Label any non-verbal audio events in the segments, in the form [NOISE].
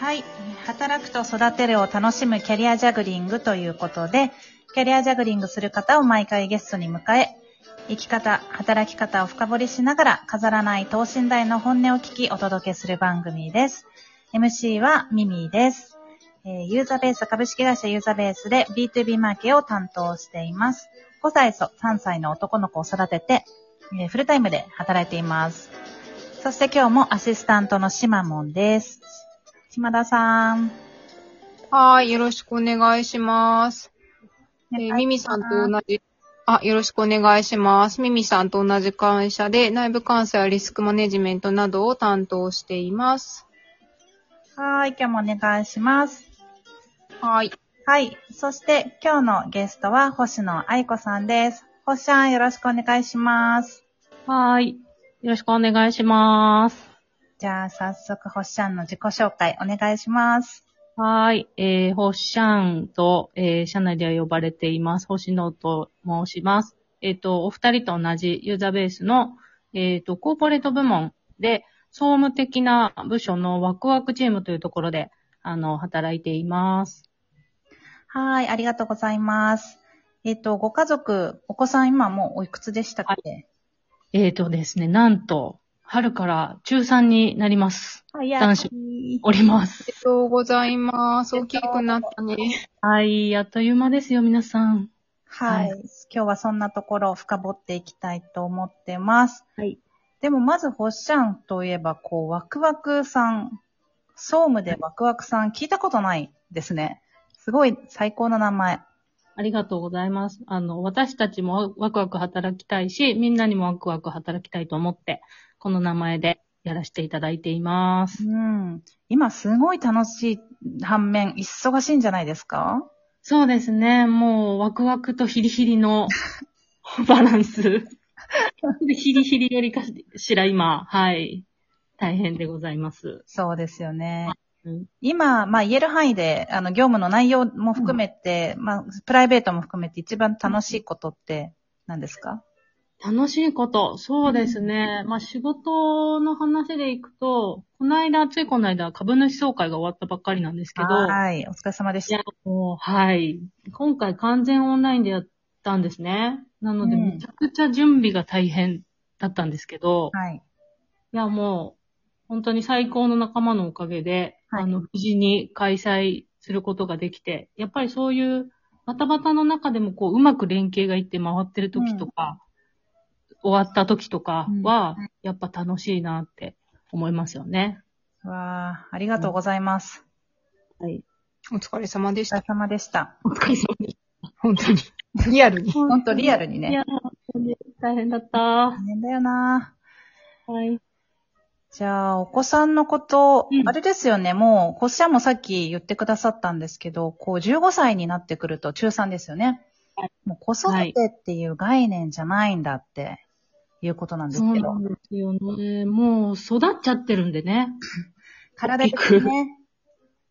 はい。働くと育てるを楽しむキャリアジャグリングということで、キャリアジャグリングする方を毎回ゲストに迎え、生き方、働き方を深掘りしながら、飾らない等身大の本音を聞きお届けする番組です。MC はミミです。えユーザーベース株式会社ユーザーベースで B2B マーケを担当しています。5歳と3歳の男の子を育てて、えフルタイムで働いています。そして今日もアシスタントのシマモンです。島田さん。はい、よろしくお願いします。えーミミさんと同じ、あ、よろしくお願いします。ミミさんと同じ会社で内部監査やリスクマネジメントなどを担当しています。はい、今日もお願いします。はい。はい。そして今日のゲストは星野愛子さんです。星ちゃんよろしくお願いします。はーい。よろしくお願いします。じゃあ早速星ちゃんの自己紹介お願いします。はーい。えー、ホッシャンと、えー、社内では呼ばれています。星野と申します。えっ、と、お二人と同じユーザーベースの、えっ、と、コーポレート部門で、総務的な部署のワクワクチームというところで、あの、働いています。はい、ありがとうございます。えっ、と、ご家族、お子さん今もうおいくつでしたっけ、えっ、とですね、なんと、春から中3になります。はい、男子おります。ありがとうございます。大きくなったね。はい、あっという間ですよ、皆さん。はい、は今日はそんなところを深掘っていきたいと思ってます。はい。でもまず、ほっしゃんといえば、こう、ワクワクさん、総務でワクワクさん、聞いたことないですね。すごい最高な名前。ありがとうございます。あの、私たちもワクワク働きたいし、みんなにもワクワク働きたいと思って、この名前でやらせていただいています。うん。今すごい楽しい反面、忙しいんじゃないですか？そうですね。もう、ワクワクとヒリヒリの [LAUGHS] バランス。でヒリヒリよりかしら今、はい。大変でございます。そうですよね。うん今、まあ言える範囲で、あの、業務の内容も含めて、まあ、プライベートも含めて一番楽しいことって何ですか？楽しいこと。そうですね。まあ仕事の話でいくと、この間、ついこの間、株主総会が終わったばっかりなんですけど、はい。お疲れ様でしいやた。、もう、はい。今回完全オンラインでやったんですね。なので、うんめちゃくちゃ準備が大変だったんですけど、はい。いや、もう、本当に最高の仲間のおかげで、はいあの、無事に開催することができて、やっぱりそういう、バタバタの中でも、こう、うまく連携がいって回ってる時とか、終わった時とかは、やっぱ楽しいなって思いますよね。わあ、ありがとうございます。はい。お疲れ様でしたお疲れ。様でした。お疲れ様でし本当に。リアルに。ほんとリアルにた。いやね。、本当に大変だった。は大変だよな。い。じゃあ、お子さんのこと、うんあれですよね、もう、こっちゃんもさっき言ってくださったんですけど、こう、15歳になってくると中3ですよね。はいもう子育てっていう概念じゃないんだっていうことなんですけどそうなん。ですよね。もう育っちゃってるんでね。[LAUGHS] 体的にね。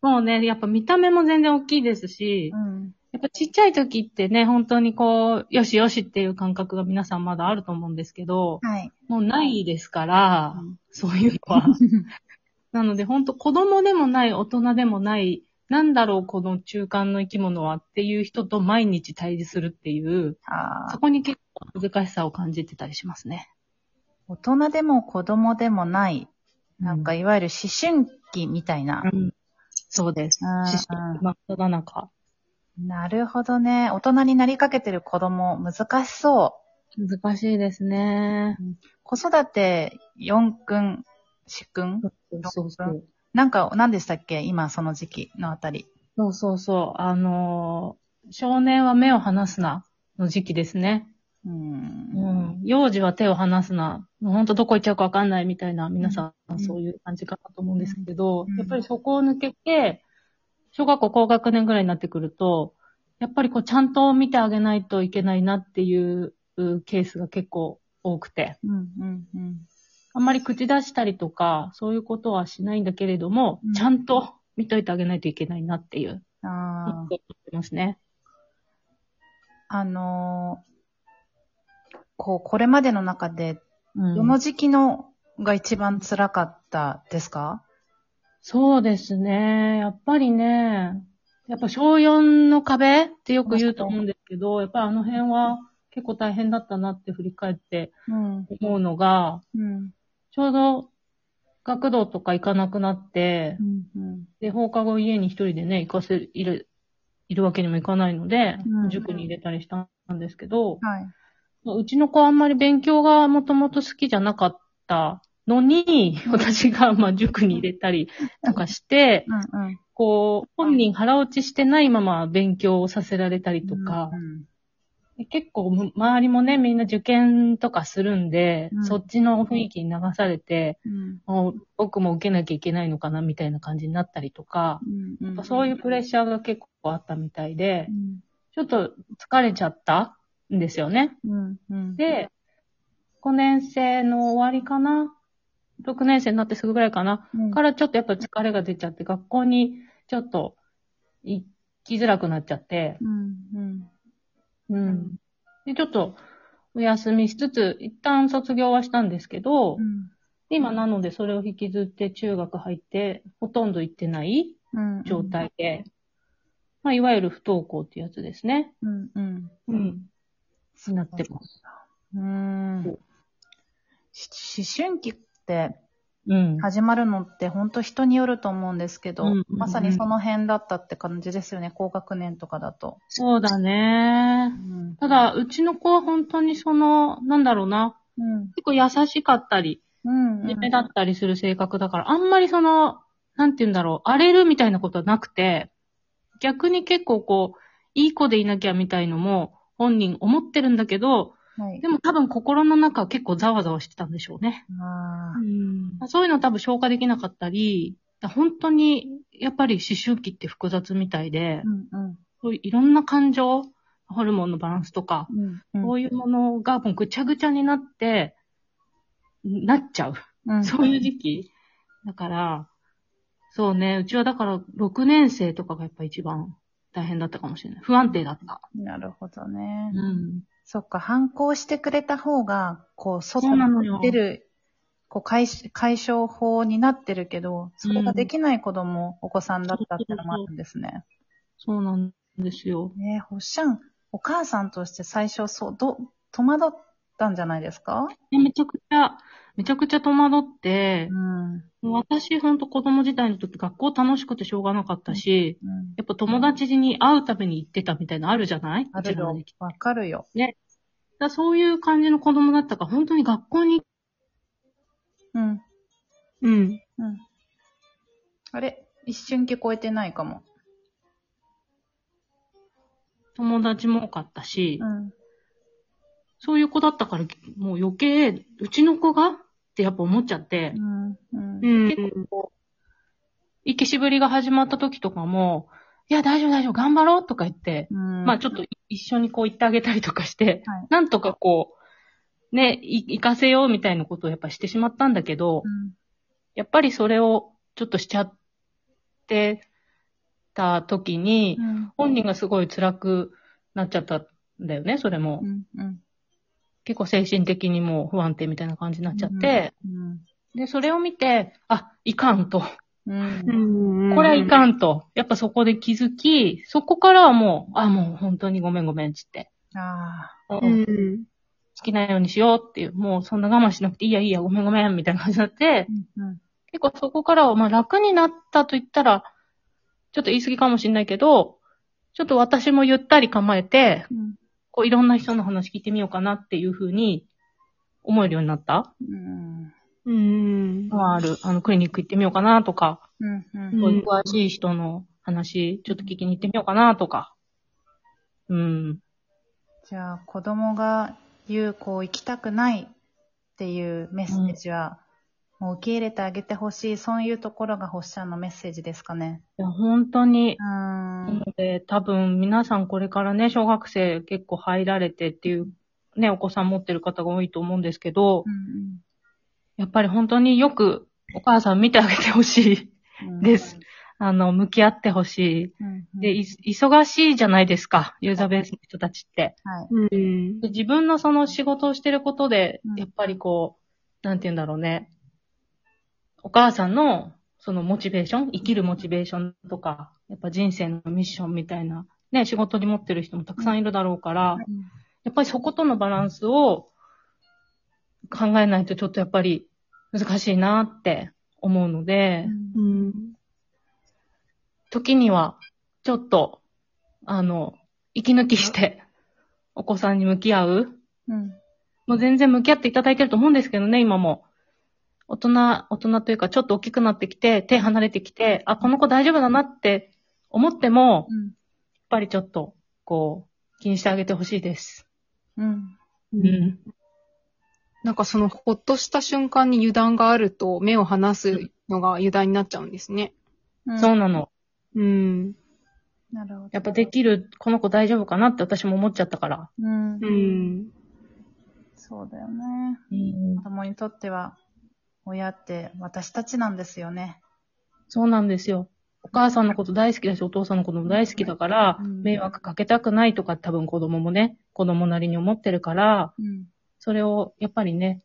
もうね、やっぱ見た目も全然大きいですし、うん。やっぱちっちゃい時ってね、本当にこう、よしよしっていう感覚が皆さんまだあると思うんですけど、はい。もうないですから、うんそういうのは。[LAUGHS] なので本当子供でもない、大人でもない、なんだろう、この中間の生き物はっていう人と毎日対峙するっていう、あーそこに結構難しさを感じてたりしますね。大人でも子供でもない、なんかういわゆる思春期みたいな。うん、そうです。うん知識真っ只中。なるほどね。大人になりかけてる子供、難しそう。難しいですね。子育て4君、4君そうそう。なんか、何でしたっけ？今、その時期のあたり。そうそうそう。あのー少年は目を離すなの時期ですね。う。うんん。幼児は手を離すな。もうほんとどこ行っちゃうかわかんないみたいな、皆さうんんそういう感じかなと思うんですけど、うんやっぱりそこを抜けて、小学校高学年ぐらいになってくると、やっぱりこうちゃんと見てあげないといけないなっていううケースが結構多くて、うん、うん、うん。あんまり口出したりとか、そういうことはしないんだけれども、うん。ちゃんと見といてあげないといけないなっていう、あ思ってますね。あ、あのーこう、これまでの中で、うん。どの時期のが一番辛かったですか？そうですね。やっぱりね、やっぱ小4の壁ってよく言うと思うんですけど、やっぱりあの辺は結構大変だったなって振り返ってうん。思うのが、うん。ちょうど学童とか行かなくなってう、ん。うん。で、放課後家に一人でね、行かせ、いる、いるわけにもいかないので、うん塾に入れたりしたんですけど、はい。うちの子はあんまり勉強がもともと好きじゃなかったのに、私がまあ塾に入れたりとかして、うん。うん。こう、本人腹落ちしてないまま勉強をさせられたりとか、うん。で結構む周りもね、みんな受験とかするんで、うんそっちの雰囲気に流されて、うん。もう僕も受けなきゃいけないのかなみたいな感じになったりとか、うん。やっぱそういうプレッシャーが結構あったみたいでう、ん。ちょっと疲れちゃったんですよね。うん。うん。で、5年生の終わりかな ?6 年生になってすぐぐらいかな、うん、からちょっとやっぱ疲れが出ちゃって、学校にちょっと行きづらくなっちゃって、うん。うん。うん。で、ちょっとお休みしつつ、一旦卒業はしたんですけど、うん。今なのでそれを引きずって中学入って、ほとんど行ってないうん。状態で、まあ、いわゆる不登校ってやつですね。うん。うん。うん。になってます。うーん。し思春期うん。始まるのって本当人によると思うんですけど、うんうんうんまさにその辺だったって感じですよね、高学年とかだと。そうだね。うんただ、うちの子は本当にその、なんだろうな、うん。結構優しかったり、うん。真面目だったりする性格だから、あんまりその、なんて言うんだろう、荒れるみたいなことはなくて、逆に結構こう、いい子でいなきゃみたいのも、本人思ってるんだけど、はい。でも多分心の中は結構ざわざわしてたんでしょうね。あーそういうの多分消化できなかったり、本当に、やっぱり思春期って複雑みたいで、うんうん。そういういろんな感情、ホルモンのバランスとか、うんうん。そういうものがもうぐちゃぐちゃになって、なっちゃう。うんそういう時期。だから、そうね、うちはだから6年生とかがやっぱ一番大変だったかもしれない。不安定だった。なるほどね。うん。そっか、反抗してくれた方が、こう、外そうなのよに出る、こう解し、解消法になってるけど、それができない子供、お子さんだったってのもあるんですね。そうなんですよ。ねえ、ほっしゃん、お母さんとして最初、そう、ど、戸惑ったんじゃないですか？でめちゃくちゃ、めちゃくちゃ戸惑ってう、ん。私ほんと子供時代の時学校楽しくてしょうがなかったし、うん。やっぱ友達に会うために行ってたみたいなのあるじゃない？あるよ。わかるよ。だからそういう感じの子供だったから、本当に学校に、うん。うん。うん。あれ一瞬聞こえてないかも。友達も多かったし、うん。そういう子だったから、もう余計、うちの子がってやっぱ思っちゃってう、ん。うん。うん結構こう、生きしぶりが始まった時とかも、いや、大丈夫大丈夫、頑張ろうとか言って、うん。まあちょっと一緒にこう言ってあげたりとかして、はいなんとかこう、ね、い行かせようみたいなことをやっぱしてしまったんだけど、うん。やっぱりそれをちょっとしちゃってた時に、うん。本人がすごい辛くなっちゃったんだよね、それも。うん。うん。結構精神的にもう不安定みたいな感じになっちゃって、うん。で、それを見て、あ、いかんと。うん。んこれはいかんと。やっぱそこで気づき、そこからはもう、あ、もう本当にごめんごめんっつって。あ好うん。きなようにしようっていう、もうそんな我慢しなくていいやいいや、ごめんごめんみたいな感じになってあ。、うん。結構そこからはまあ楽になったと言ったら、ちょっと言い過ぎかもしれないけど、ちょっと私もゆったり構えて、うん。こういろんな人の話聞いてみようかなっていうふうに思えるようになった？うん。うん。のはある。あの、クリニック行ってみようかなとか、うん。うんそういう詳しい人の話、ちょっと聞きに行ってみようかなとか。うん。じゃあ、子供が言う、こう、行きたくないっていうメッセージは、もう受け入れてあげてほしい、そういうところが星ちゃんのメッセージですかね。いや本当にう、ーん。で多分皆さんこれからね、小学生結構入られてっていう、ね、お子さん持ってる方が多いと思うんですけど、うんやっぱり本当によくお母さん見てあげてほしい。うんです。あの、向き合ってほしうんうんい。で、い忙しいじゃないですか、ユーザーベースの人たちって。はい。うん。で自分のその仕事をしてることでうん、やっぱりこう、なんて言うんだろうね。お母さんのそのモチベーション、生きるモチベーションとか、やっぱ人生のミッションみたいな、ね、仕事に持ってる人もたくさんいるだろうから、やっぱりそことのバランスを考えないとちょっとやっぱり難しいなって思うので、うん。時にはちょっと、あの、息抜きして、お子さんに向き合ううん。もう全然向き合っていただいてると思うんですけどね、今も。大人、大人というかちょっと大きくなってきて、手離れてきて、あ、この子大丈夫だなって思っても、やっうん。ぱりちょっと、こう、気にしてあげてほしいです。うん。うん。なんかそのほっとした瞬間に油断があると目を離すのが油断になっちゃうんですね。うん。そうなの。うん。なるほど。やっぱできる、この子大丈夫かなって私も思っちゃったから。うん。うん。そうだよね。うん子供にとっては、親って私たちなんですよね。そうなんですよ。お母さんのこと大好きだし、お父さんのことも大好きだから、うん迷惑かけたくないとか多分子供もね、子供なりに思ってるから、うん。それをやっぱりね、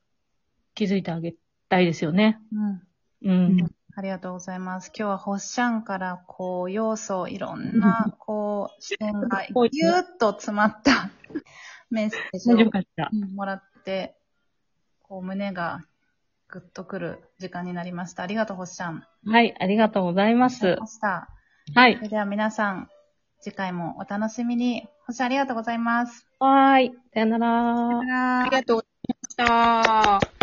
気づいてあげたいですよね。うん。うん。ありがとうございます。今日はホッシャンから、こう、要素、いろんな、こう、視点がぎゅーっと詰まったメッセージをもらって、こう、胸がぐっとくる時間になりました。ありがとう、ホッシャン。はい、ありがとうございますま。した。はいそ。れでは皆さん、次回もお楽しみに。ホッシャンありがとうございます。はーい。さよならさよならありがとうございました。